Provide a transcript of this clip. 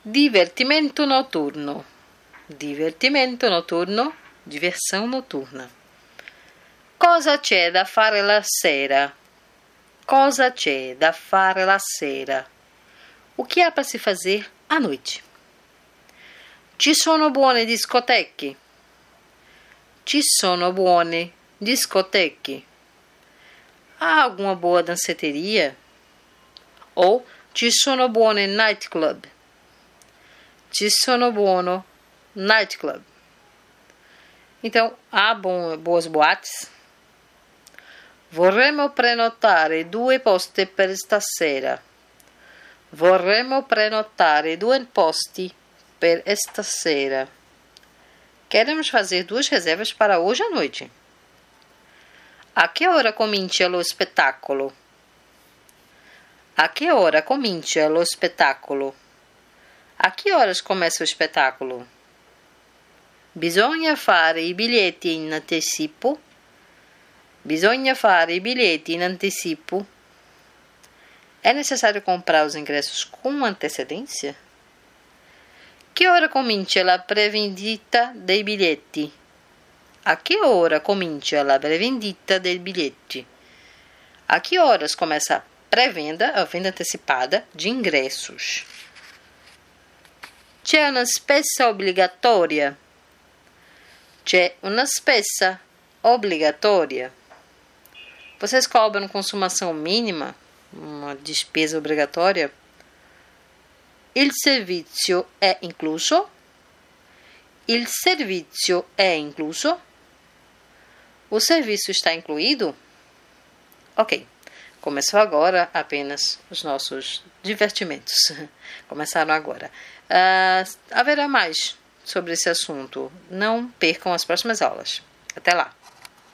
Divertimento noturno. Divertimento noturno, diversão noturna. Cosa c'è da fare la sera? Cosa c'è da fare la sera? O que há para se fazer à noite? Ci sono buone discoteche? Ci sono buone discoteche? Há alguma boa danceteria? Ou ci sono buone nightclub? Ci sono nightclub. Então, há boas boates? Vorremmo prenotare due posti per stasera. Vorremmo prenotare due posti per stasera. Queremos fazer duas reservas para hoje à noite. A que hora comincia lo spettacolo? A que hora comincia lo spettacolo? A que horas começa o espetáculo? Bisogna fare i biglietti in anticipo? Bisogna fare i biglietti in anticipo? É necessário comprar os ingressos com antecedência? Que hora comincia la prevendita dei biglietti? A que hora comincia la prevendita dei biglietti? A que horas começa a pré-venda, a venda antecipada de ingressos? C'è una spesa obbligatoria? C'è una spesa obrigatória? Vocês cobram consumação mínima? Uma despesa obrigatória? Il servizio è incluso? Il servizio è incluso? O serviço está incluído? Ok. Começou agora apenas os nossos divertimentos. Começaram agora. Uh, haverá mais sobre esse assunto. Não percam as próximas aulas. Até lá!